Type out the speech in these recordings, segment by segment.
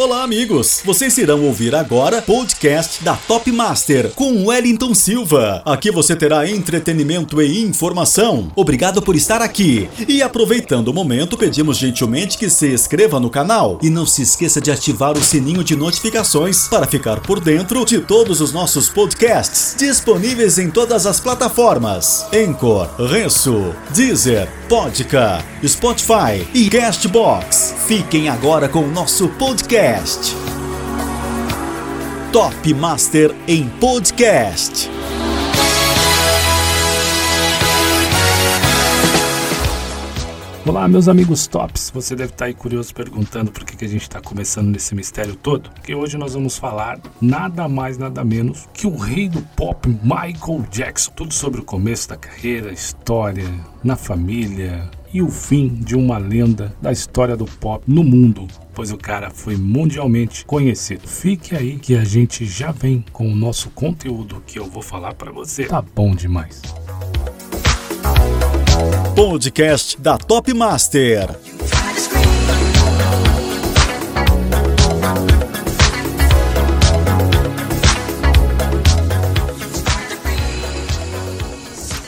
Olá, amigos! Vocês irão ouvir agora podcast da Top Master com Wellington Silva. Aqui você terá entretenimento e informação. Obrigado por estar aqui. E aproveitando o momento, pedimos gentilmente que se inscreva no canal e não se esqueça de ativar o sininho de notificações para ficar por dentro de todos os nossos podcasts disponíveis em todas as plataformas: Anchor, Renso, Deezer, Podca, Spotify e Castbox. Fiquem agora com o nosso podcast. Top Master em Podcast. Olá, meus amigos tops. Você deve estar aí curioso perguntando por que, que a gente está começando nesse mistério todo. Porque hoje nós vamos falar nada mais, nada menos que o rei do pop, Michael Jackson. Tudo sobre o começo da carreira, história, na família e o fim de uma lenda da história do pop no mundo pois o cara foi mundialmente conhecido. Fique aí que a gente já vem com o nosso conteúdo que eu vou falar para você. Tá bom demais. Podcast da Top Master.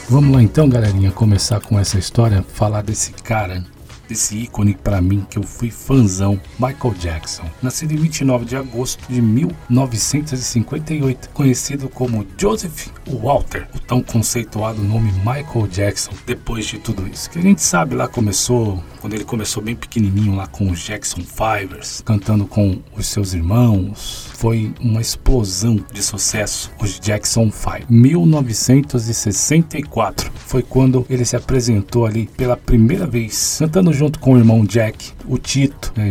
Vamos lá então, galerinha, começar com essa história, falar desse cara desse ícone para mim que eu fui fãzão, Michael Jackson. Nascido em 29 de agosto de 1958, conhecido como Joseph Walter, o tão conceituado nome Michael Jackson. Depois de tudo isso, que a gente sabe lá começou, quando ele começou bem pequenininho lá com os Jackson Fivers, cantando com os seus irmãos, foi uma explosão de sucesso, os Jackson 5. 1964 foi quando ele se apresentou ali pela primeira vez, cantando junto com o irmão Jack, o Tito, né,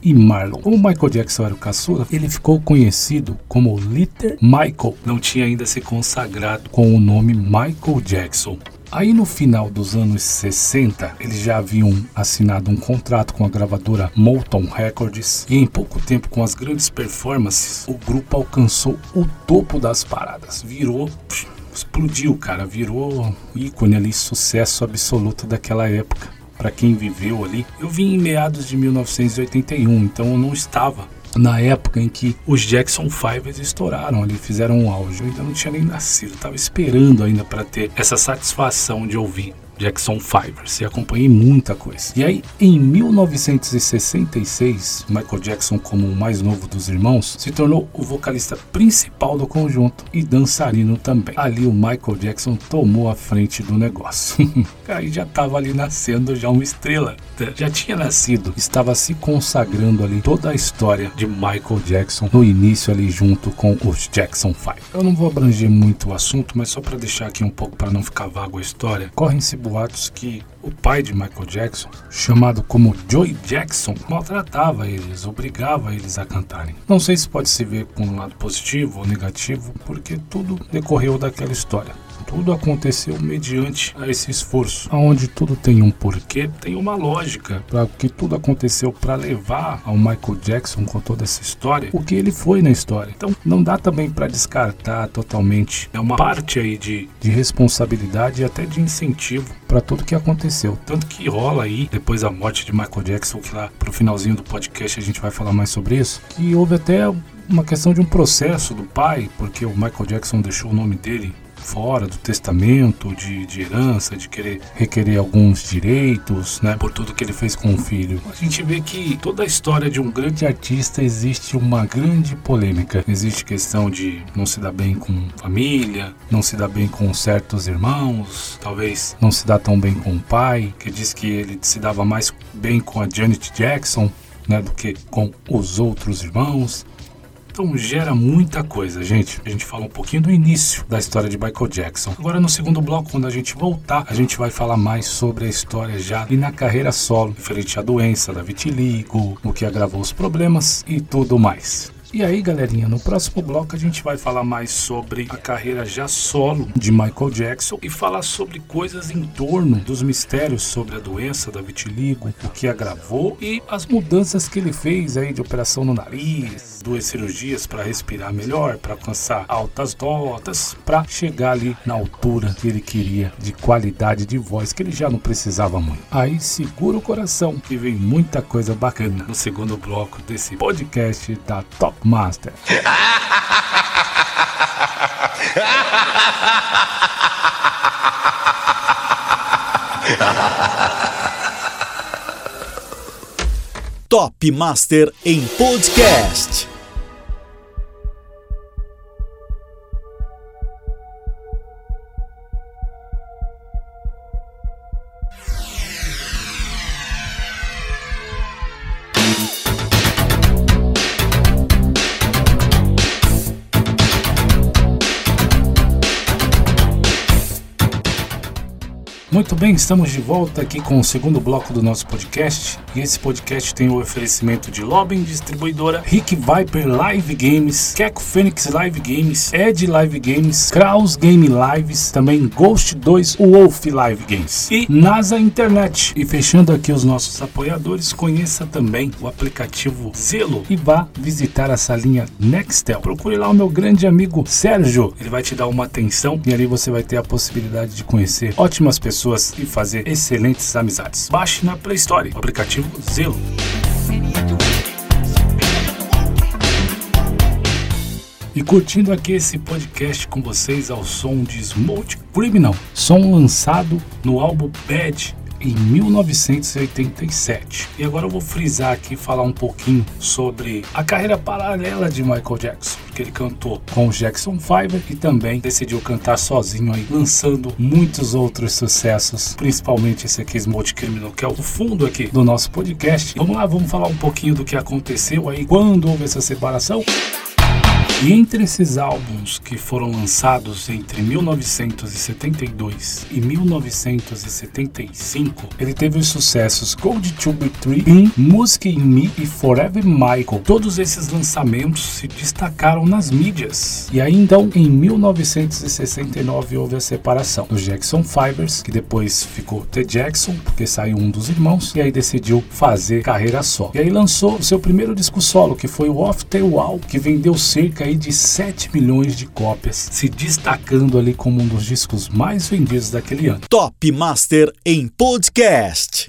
e Marlon. Como Michael Jackson era o caçula, ele ficou conhecido como Little Michael. Não tinha ainda se consagrado com o nome Michael Jackson. Aí no final dos anos 60, eles já haviam assinado um contrato com a gravadora Motown Records e em pouco tempo com as grandes performances, o grupo alcançou o topo das paradas, virou explodiu, cara, virou ícone ali, sucesso absoluto daquela época para quem viveu ali. Eu vim em meados de 1981, então eu não estava na época em que os Jackson 5 estouraram ali, fizeram um auge. Eu ainda não tinha nem nascido, estava esperando ainda para ter essa satisfação de ouvir Jackson Fivers e acompanhei muita coisa. E aí, em 1966, Michael Jackson, como o mais novo dos irmãos, se tornou o vocalista principal do conjunto e dançarino também. Ali o Michael Jackson tomou a frente do negócio. aí já estava ali nascendo já uma estrela. Já tinha nascido, estava se consagrando ali toda a história de Michael Jackson no início ali junto com os Jackson 5. Eu não vou abranger muito o assunto, mas só para deixar aqui um pouco para não ficar vago a história, correm-se boatos que o pai de Michael Jackson, chamado como Joey Jackson, maltratava eles, obrigava eles a cantarem. Não sei se pode se ver com um lado positivo ou negativo, porque tudo decorreu daquela história. Tudo aconteceu mediante a esse esforço, aonde tudo tem um porquê, tem uma lógica para que tudo aconteceu para levar ao Michael Jackson com toda essa história, o que ele foi na história. Então, não dá também para descartar totalmente. É uma parte aí de, de responsabilidade e até de incentivo para tudo que aconteceu. Tanto que rola aí, depois da morte de Michael Jackson, que lá pro finalzinho do podcast a gente vai falar mais sobre isso, que houve até uma questão de um processo do pai, porque o Michael Jackson deixou o nome dele fora do testamento, de, de herança, de querer requerer alguns direitos, né, por tudo que ele fez com o filho. A gente vê que toda a história de um grande artista existe uma grande polêmica. Existe questão de não se dar bem com família, não se dar bem com certos irmãos, talvez não se dá tão bem com o pai, que diz que ele se dava mais bem com a Janet Jackson, né, do que com os outros irmãos. Então gera muita coisa, gente. A gente fala um pouquinho do início da história de Michael Jackson. Agora no segundo bloco, quando a gente voltar, a gente vai falar mais sobre a história já e na carreira solo, referente à doença da vitiligo, o que agravou os problemas e tudo mais. E aí, galerinha, no próximo bloco a gente vai falar mais sobre a carreira já solo de Michael Jackson e falar sobre coisas em torno dos mistérios sobre a doença da vitiligo, o que agravou e as mudanças que ele fez aí de operação no nariz, duas cirurgias para respirar melhor, para alcançar altas notas, para chegar ali na altura que ele queria de qualidade de voz que ele já não precisava muito. Aí segura o coração que vem muita coisa bacana no segundo bloco desse podcast da Top Master. Top Master em podcast. Muito bem, estamos de volta aqui com o segundo bloco do nosso podcast. E esse podcast tem o oferecimento de Lobin Distribuidora, Rick Viper Live Games, Keco Phoenix Live Games, Ed Live Games, Kraus Game Lives, também Ghost 2 Wolf Live Games e NASA Internet. E fechando aqui os nossos apoiadores, conheça também o aplicativo Zelo e vá visitar a salinha Nextel. Procure lá o meu grande amigo Sérgio, ele vai te dar uma atenção e ali você vai ter a possibilidade de conhecer ótimas pessoas e fazer excelentes amizades. Baixe na Play Store o aplicativo Zelo. E curtindo aqui esse podcast com vocês ao som de Smooth Criminal, som lançado no álbum Bad em 1987. E agora eu vou frisar aqui falar um pouquinho sobre a carreira paralela de Michael Jackson, porque ele cantou com o Jackson 5 e também decidiu cantar sozinho aí, lançando muitos outros sucessos, principalmente esse aqui Smooth Criminal, que é o fundo aqui do nosso podcast. Vamos lá, vamos falar um pouquinho do que aconteceu aí quando houve essa separação. E entre esses álbuns que foram lançados entre 1972 e 1975, ele teve os sucessos Gold Tube 3, In, Music in Me e Forever Michael. Todos esses lançamentos se destacaram nas mídias. E aí então, em 1969 houve a separação dos Jackson Fibers, que depois ficou The Jackson, porque saiu um dos irmãos, e aí decidiu fazer carreira solo. E aí lançou seu primeiro disco solo, que foi o Off the Wall, que vendeu cerca aí de 7 milhões de cópias, se destacando ali como um dos discos mais vendidos daquele ano. Top Master em podcast.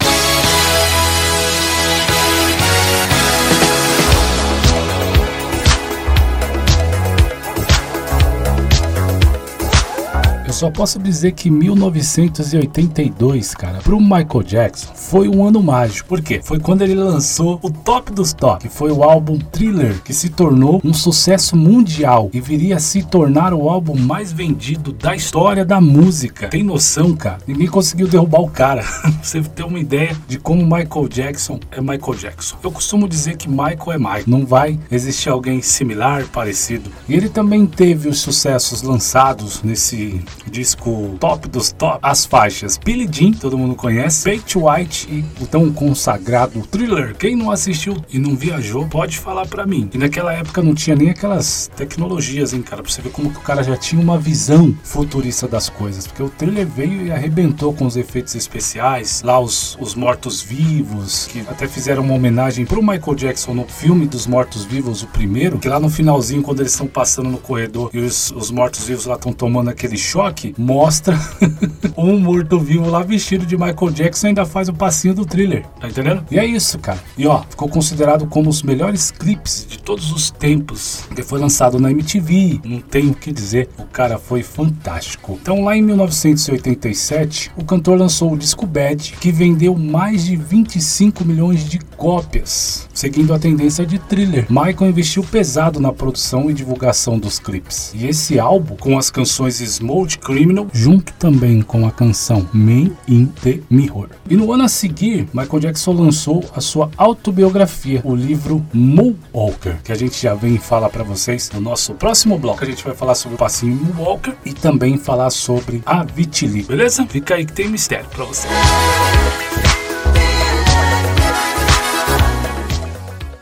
Eu só posso dizer que 1982, cara, pro Michael Jackson foi um ano mágico. Por quê? Foi quando ele lançou o top dos top, que foi o álbum Thriller, que se tornou um sucesso mundial e viria a se tornar o álbum mais vendido da história da música. Tem noção, cara? Ninguém conseguiu derrubar o cara. Você ter uma ideia de como Michael Jackson é Michael Jackson. Eu costumo dizer que Michael é Michael. Não vai existir alguém similar, parecido. E ele também teve os sucessos lançados nesse disco top dos top, as faixas Billie Jean, todo mundo conhece, Fate White e o tão consagrado Thriller. Quem não assistiu e não viajou, pode falar para mim. E naquela época não tinha nem aquelas tecnologias, hein, cara, pra você ver como que o cara já tinha uma visão futurista das coisas, porque o Thriller veio e arrebentou com os efeitos especiais, lá os, os mortos-vivos, que até fizeram uma homenagem pro Michael Jackson no filme dos mortos-vivos, o primeiro, que lá no finalzinho, quando eles estão passando no corredor e os, os mortos-vivos lá estão tomando aquele choque, mostra um morto-vivo lá vestido de Michael Jackson ainda faz o passinho do thriller. Tá entendendo? E é isso, cara. E ó, ficou considerado como os melhores clipes de todos os tempos. Que foi lançado na MTV. Não tenho o que dizer. O cara foi fantástico. Então, lá em 1987, o cantor lançou o disco Bad, que vendeu mais de 25 milhões de cópias, seguindo a tendência de thriller. Michael investiu pesado na produção e divulgação dos clipes. E esse álbum, com as canções Smooth Criminal, junto também com a canção Man in the Mirror. E no ano seguir, Michael Jackson lançou a sua autobiografia, o livro Moonwalker, que a gente já vem falar para vocês no nosso próximo bloco. A gente vai falar sobre o passinho Moonwalker e também falar sobre a vitiligo, beleza? Fica aí que tem mistério para você.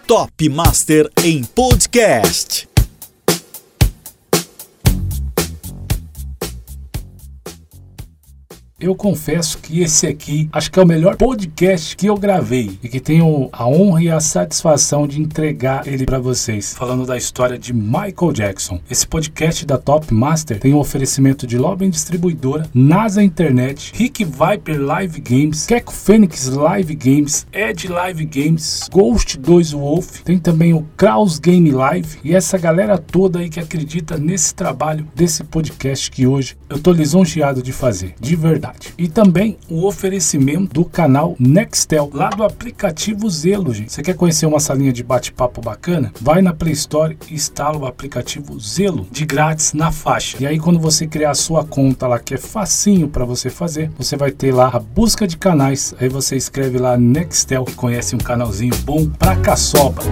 Top Master em podcast. Eu confesso que esse aqui acho que é o melhor podcast que eu gravei e que tenho a honra e a satisfação de entregar ele para vocês, falando da história de Michael Jackson. Esse podcast da Top Master tem um oferecimento de Lobby Distribuidora, NASA Internet, Rick Viper Live Games, Keco Phoenix Live Games, Ed Live Games, Ghost 2 Wolf, tem também o Kraus Game Live e essa galera toda aí que acredita nesse trabalho desse podcast que hoje eu tô lisonjeado de fazer, de verdade verdade. E também o oferecimento do canal Nextel, lá do aplicativo Zelo, gente. Você quer conhecer uma salinha de bate-papo bacana? Vai na Play Store e instala o aplicativo Zelo, de grátis na faixa. E aí quando você criar a sua conta lá, que é facinho para você fazer, você vai ter lá a busca de canais. Aí você escreve lá Nextel e conhece um canalzinho bom pra caçoba.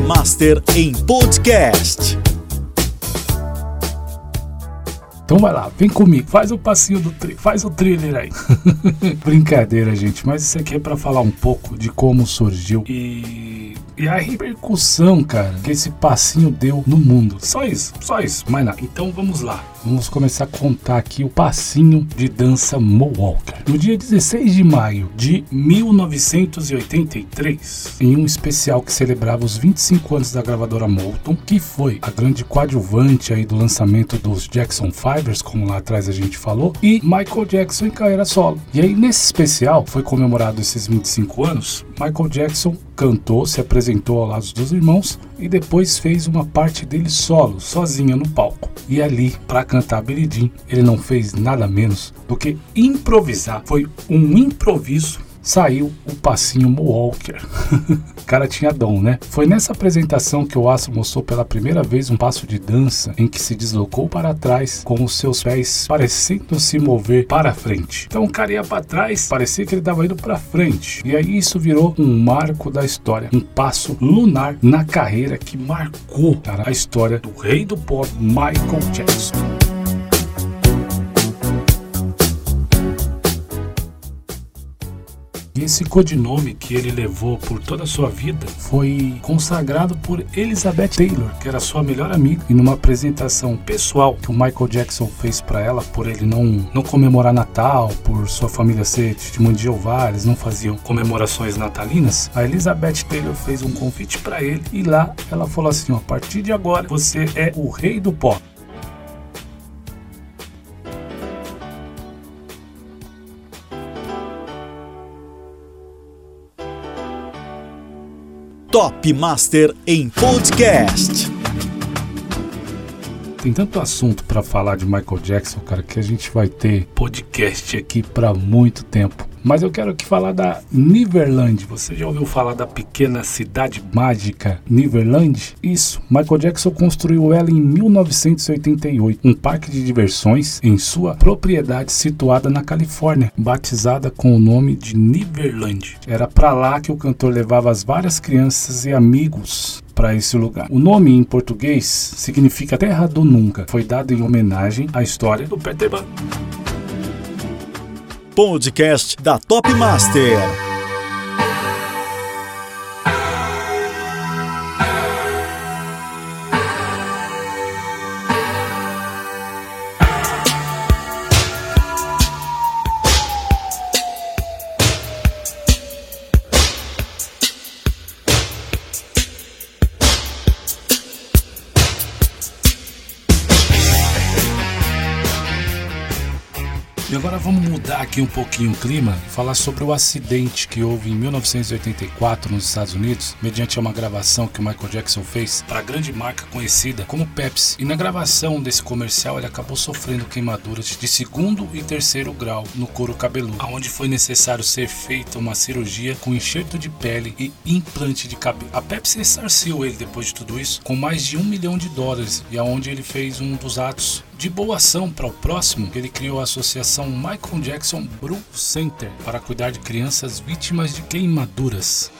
Master em podcast. Então vai lá, vem comigo, faz o passinho do tri, faz o thriller aí. Brincadeira, gente, mas isso aqui é para falar um pouco de como surgiu e e a repercussão, cara, que esse passinho deu no mundo. Só isso, só isso, mais nada. Então vamos lá. Vamos começar a contar aqui o passinho de dança Moonwalker. No dia 16 de maio de 1983, em um especial que celebrava os 25 anos da gravadora Moulton, que foi a grande coadjuvante aí do lançamento dos Jackson Fibers, como lá atrás a gente falou, e Michael Jackson em carreira solo. E aí nesse especial foi comemorado esses 25 anos, Michael Jackson cantou, se apresentou ao lado dos irmãos e depois fez uma parte dele solo, sozinho no palco. E ali, para cantar Billie ele não fez nada menos do que improvisar. Foi um improviso saiu o passinho Walker. o cara tinha dom, né? Foi nessa apresentação que o Astro mostrou pela primeira vez um passo de dança em que se deslocou para trás com os seus pés parecendo se mover para frente. Então o cara ia para trás, parecia que ele estava indo para frente. E aí isso virou um marco da história, um passo lunar na carreira que marcou cara, a história do rei do pop Michael Jackson. Esse codinome que ele levou por toda a sua vida foi consagrado por Elizabeth Taylor, que era sua melhor amiga, e numa apresentação pessoal que o Michael Jackson fez para ela, por ele não, não comemorar Natal, por sua família ser testemunho de Jeová, eles não faziam comemorações natalinas, a Elizabeth Taylor fez um convite para ele e lá ela falou assim: a partir de agora você é o rei do pop. Top Master em podcast. Tem tanto assunto para falar de Michael Jackson, cara, que a gente vai ter podcast aqui para muito tempo. Mas eu quero aqui falar da Neverland. Você já ouviu falar da pequena cidade mágica Neverland? Isso. Michael Jackson construiu ela em 1988, um parque de diversões em sua propriedade situada na Califórnia, batizada com o nome de Neverland. Era para lá que o cantor levava as várias crianças e amigos para esse lugar. O nome em português significa Terra do Nunca. Foi dado em homenagem à história do Peter Pan podcast da Top Master. Aqui um pouquinho o clima, falar sobre o acidente que houve em 1984 nos Estados Unidos, mediante uma gravação que o Michael Jackson fez para a grande marca conhecida como Pepsi. E na gravação desse comercial ele acabou sofrendo queimaduras de segundo e terceiro grau no couro cabeludo, aonde foi necessário ser feita uma cirurgia com enxerto de pele e implante de cabelo. A Pepsi ressarciu ele depois de tudo isso com mais de um milhão de dólares e aonde ele fez um dos atos de boa ação para o próximo, ele criou a associação Michael Jackson Brew Center para cuidar de crianças vítimas de queimaduras.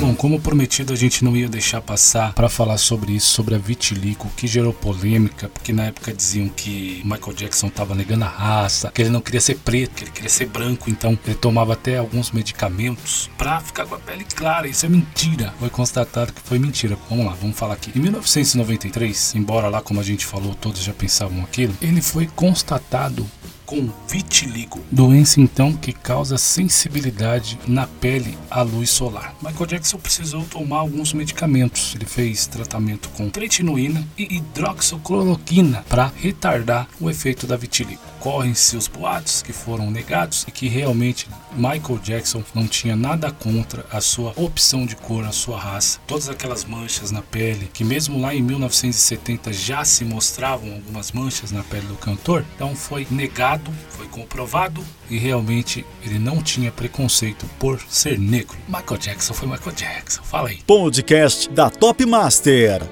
Bom, como prometido, a gente não ia deixar passar para falar sobre isso, sobre a vitiligo, que gerou polêmica, porque na época diziam que Michael Jackson estava negando a raça, que ele não queria ser preto, que ele queria ser branco, então ele tomava até alguns medicamentos para ficar com a pele clara. Isso é mentira. Foi constatado que foi mentira. Vamos lá, vamos falar aqui. Em 1993, embora lá, como a gente falou, todos já pensavam aquilo, ele foi constatado com vitiligo, doença então que causa sensibilidade na pele à luz solar. Michael Jackson precisou tomar alguns medicamentos. Ele fez tratamento com tretinoína e hidroxicloroquina para retardar o efeito da vitiligo correm-se os boatos que foram negados e que realmente Michael Jackson não tinha nada contra a sua opção de cor, a sua raça. Todas aquelas manchas na pele, que mesmo lá em 1970 já se mostravam algumas manchas na pele do cantor, então foi negado, foi comprovado e realmente ele não tinha preconceito por ser negro. Michael Jackson foi Michael Jackson. Fala aí. Podcast da Top Master.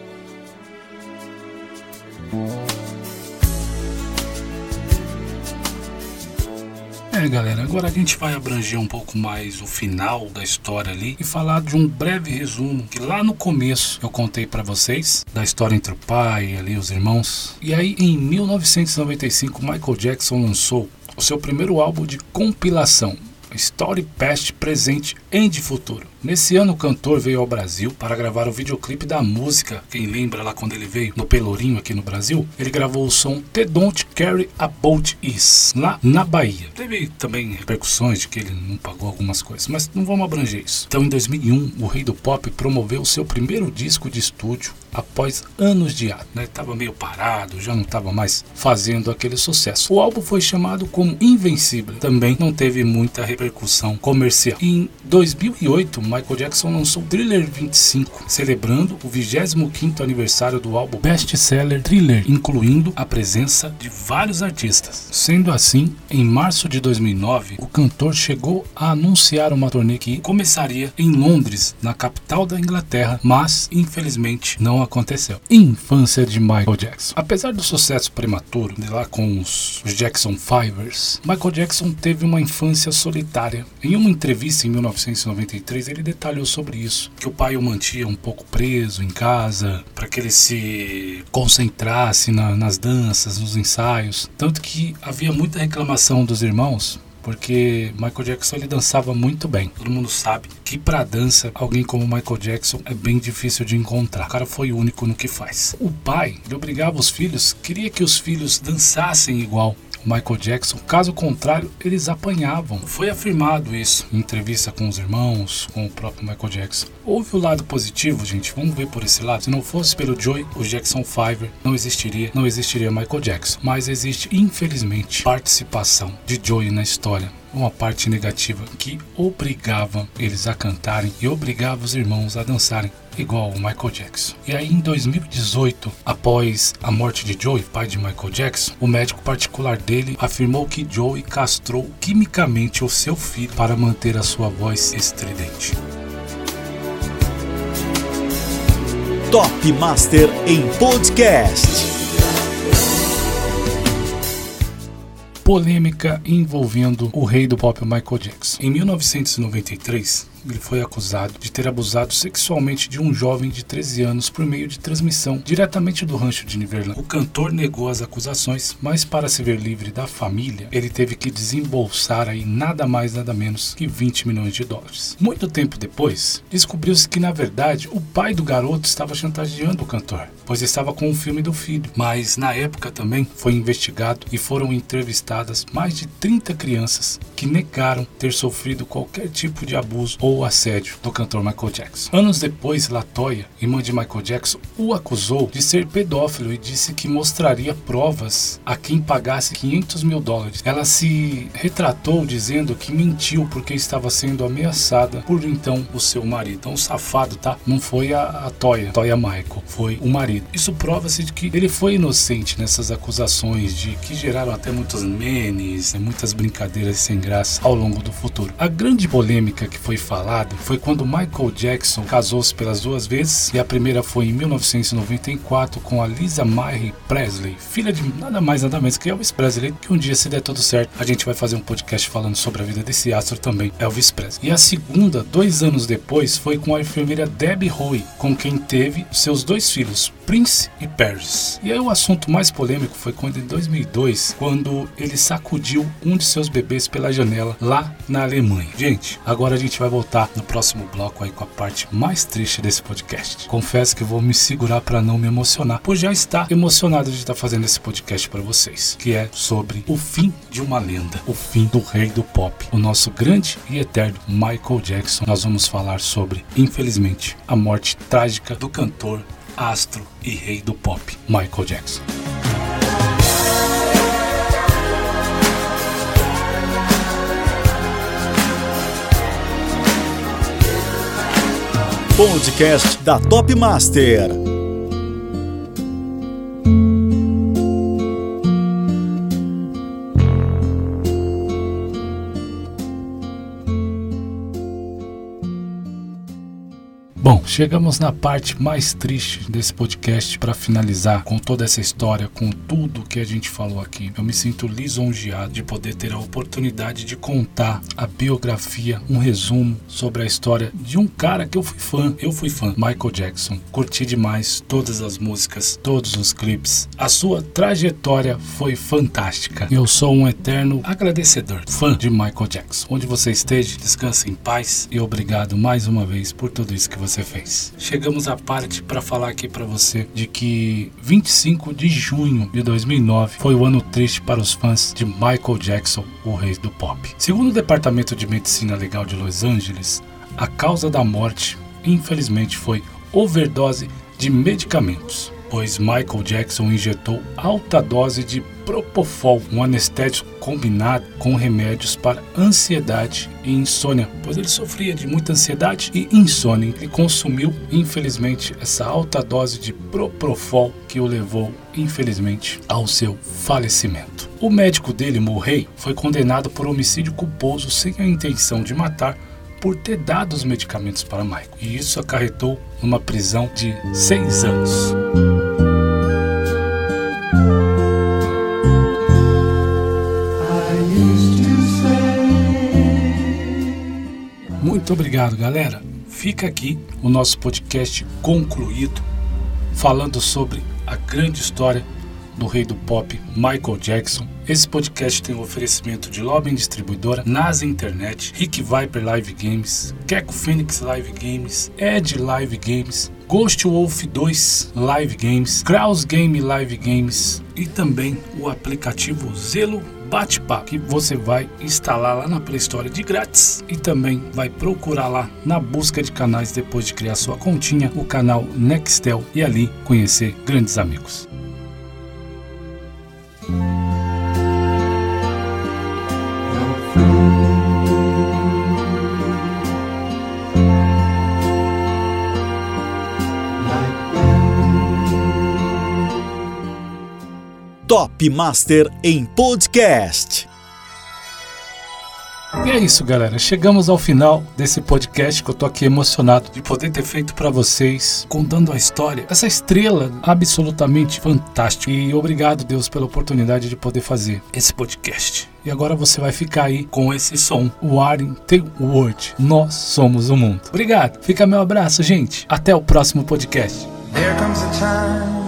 É, galera, agora a gente vai abranger um pouco mais o final da história ali e falar de um breve resumo que lá no começo eu contei para vocês da história entre o pai e ali os irmãos. E aí em 1995 Michael Jackson lançou o seu primeiro álbum de compilação, Story Past, Presente e de Futuro. Nesse ano, o cantor veio ao Brasil para gravar o videoclipe da música. Quem lembra lá quando ele veio no Pelourinho aqui no Brasil? Ele gravou o som The Don't Carry a Boat Is, lá na Bahia. Teve também repercussões de que ele não pagou algumas coisas, mas não vamos abranger isso. Então, em 2001, o Rei do Pop promoveu seu primeiro disco de estúdio após anos de ato. Né? Estava meio parado, já não estava mais fazendo aquele sucesso. O álbum foi chamado como Invencível. Também não teve muita repercussão comercial. Em 2008, Michael Jackson lançou Thriller 25, celebrando o 25º aniversário do álbum best-seller Thriller, incluindo a presença de vários artistas. Sendo assim, em março de 2009, o cantor chegou a anunciar uma turnê que começaria em Londres, na capital da Inglaterra, mas infelizmente não aconteceu. Infância de Michael Jackson. Apesar do sucesso prematuro de lá com os Jackson Fivers, Michael Jackson teve uma infância solitária. Em uma entrevista em 1993, ele detalhou sobre isso, que o pai o mantinha um pouco preso em casa, para que ele se concentrasse na, nas danças, nos ensaios. Tanto que havia muita reclamação dos irmãos porque Michael Jackson ele dançava muito bem. Todo mundo sabe que para dança alguém como Michael Jackson é bem difícil de encontrar. O cara foi único no que faz. O pai, ele obrigava os filhos, queria que os filhos dançassem igual. Michael Jackson. Caso contrário, eles apanhavam. Foi afirmado isso em entrevista com os irmãos, com o próprio Michael Jackson. Houve o lado positivo, gente. Vamos ver por esse lado. Se não fosse pelo Joey, o Jackson Five não existiria, não existiria Michael Jackson. Mas existe, infelizmente, participação de Joey na história uma parte negativa que obrigava eles a cantarem e obrigava os irmãos a dançarem igual o Michael Jackson. E aí em 2018, após a morte de Joey, pai de Michael Jackson, o médico particular dele afirmou que Joey castrou quimicamente o seu filho para manter a sua voz estridente. Top Master em podcast. polêmica envolvendo o rei do pop Michael Jackson. Em 1993, ele foi acusado de ter abusado sexualmente de um jovem de 13 anos por meio de transmissão diretamente do rancho de Neverland. O cantor negou as acusações, mas para se ver livre da família, ele teve que desembolsar aí nada mais nada menos que 20 milhões de dólares. Muito tempo depois, descobriu-se que na verdade o pai do garoto estava chantageando o cantor, pois estava com o filme do filho. Mas na época também foi investigado e foram entrevistadas mais de 30 crianças que negaram ter sofrido qualquer tipo de abuso ou assédio do cantor Michael Jackson. Anos depois, Latoya, irmã de Michael Jackson, o acusou de ser pedófilo e disse que mostraria provas a quem pagasse 500 mil dólares. Ela se retratou dizendo que mentiu porque estava sendo ameaçada por então o seu marido. Então, o safado, tá? Não foi a, a Toya, Toya Michael, foi o marido. Isso prova-se de que ele foi inocente nessas acusações de que geraram até muitos memes, muitas brincadeiras sem graça ao longo do futuro. A grande polêmica que foi falada falado foi quando Michael Jackson casou-se pelas duas vezes e a primeira foi em 1994 com a Lisa Marie Presley, filha de nada mais nada menos que Elvis Presley, que um dia se der tudo certo a gente vai fazer um podcast falando sobre a vida desse astro também, Elvis Presley. E a segunda, dois anos depois, foi com a enfermeira Debbie Howe, com quem teve seus dois filhos, Prince e Paris. E aí o assunto mais polêmico foi quando em 2002, quando ele sacudiu um de seus bebês pela janela lá na Alemanha. Gente, agora a gente vai voltar no próximo bloco aí com a parte mais triste desse podcast. Confesso que vou me segurar para não me emocionar, pois já está emocionado de estar fazendo esse podcast para vocês, que é sobre o fim de uma lenda, o fim do rei do pop, o nosso grande e eterno Michael Jackson. Nós vamos falar sobre, infelizmente, a morte trágica do cantor, astro e rei do pop, Michael Jackson. Podcast da Top Master. Chegamos na parte mais triste desse podcast para finalizar com toda essa história, com tudo que a gente falou aqui. Eu me sinto lisonjeado de poder ter a oportunidade de contar a biografia, um resumo sobre a história de um cara que eu fui fã. Eu fui fã, Michael Jackson. Curti demais todas as músicas, todos os clipes. A sua trajetória foi fantástica. Eu sou um eterno agradecedor, fã de Michael Jackson. Onde você esteja, descanse em paz e obrigado mais uma vez por tudo isso que você você Chegamos à parte para falar aqui para você de que 25 de junho de 2009 foi o ano triste para os fãs de Michael Jackson, o rei do pop. Segundo o Departamento de Medicina Legal de Los Angeles, a causa da morte, infelizmente, foi overdose de medicamentos pois Michael Jackson injetou alta dose de Propofol, um anestésico combinado com remédios para ansiedade e insônia, pois ele sofria de muita ansiedade e insônia. Ele consumiu, infelizmente, essa alta dose de Propofol que o levou, infelizmente, ao seu falecimento. O médico dele, Murray, foi condenado por homicídio culposo sem a intenção de matar por ter dado os medicamentos para Michael. E isso acarretou numa prisão de seis anos. Muito obrigado, galera. Fica aqui o nosso podcast concluído, falando sobre a grande história do rei do pop, Michael Jackson. Esse podcast tem um oferecimento de Lobby Distribuidora, NASA Internet, Rick Viper Live Games, Keco Phoenix Live Games, Ed Live Games, Ghost Wolf 2 Live Games, Kraus Game Live Games e também o aplicativo Zelo Bate-Papo, que você vai instalar lá na Play Store de grátis e também vai procurar lá na busca de canais depois de criar sua continha, o canal Nextel e ali conhecer grandes amigos. Top Master em podcast. E é isso, galera. Chegamos ao final desse podcast que eu tô aqui emocionado de poder ter feito para vocês, contando a história essa estrela absolutamente fantástica. E obrigado, Deus, pela oportunidade de poder fazer esse podcast. E agora você vai ficar aí com esse som, o The World. Nós somos o mundo. Obrigado. Fica meu abraço, gente. Até o próximo podcast. There comes a time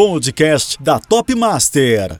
Podcast da Top Master.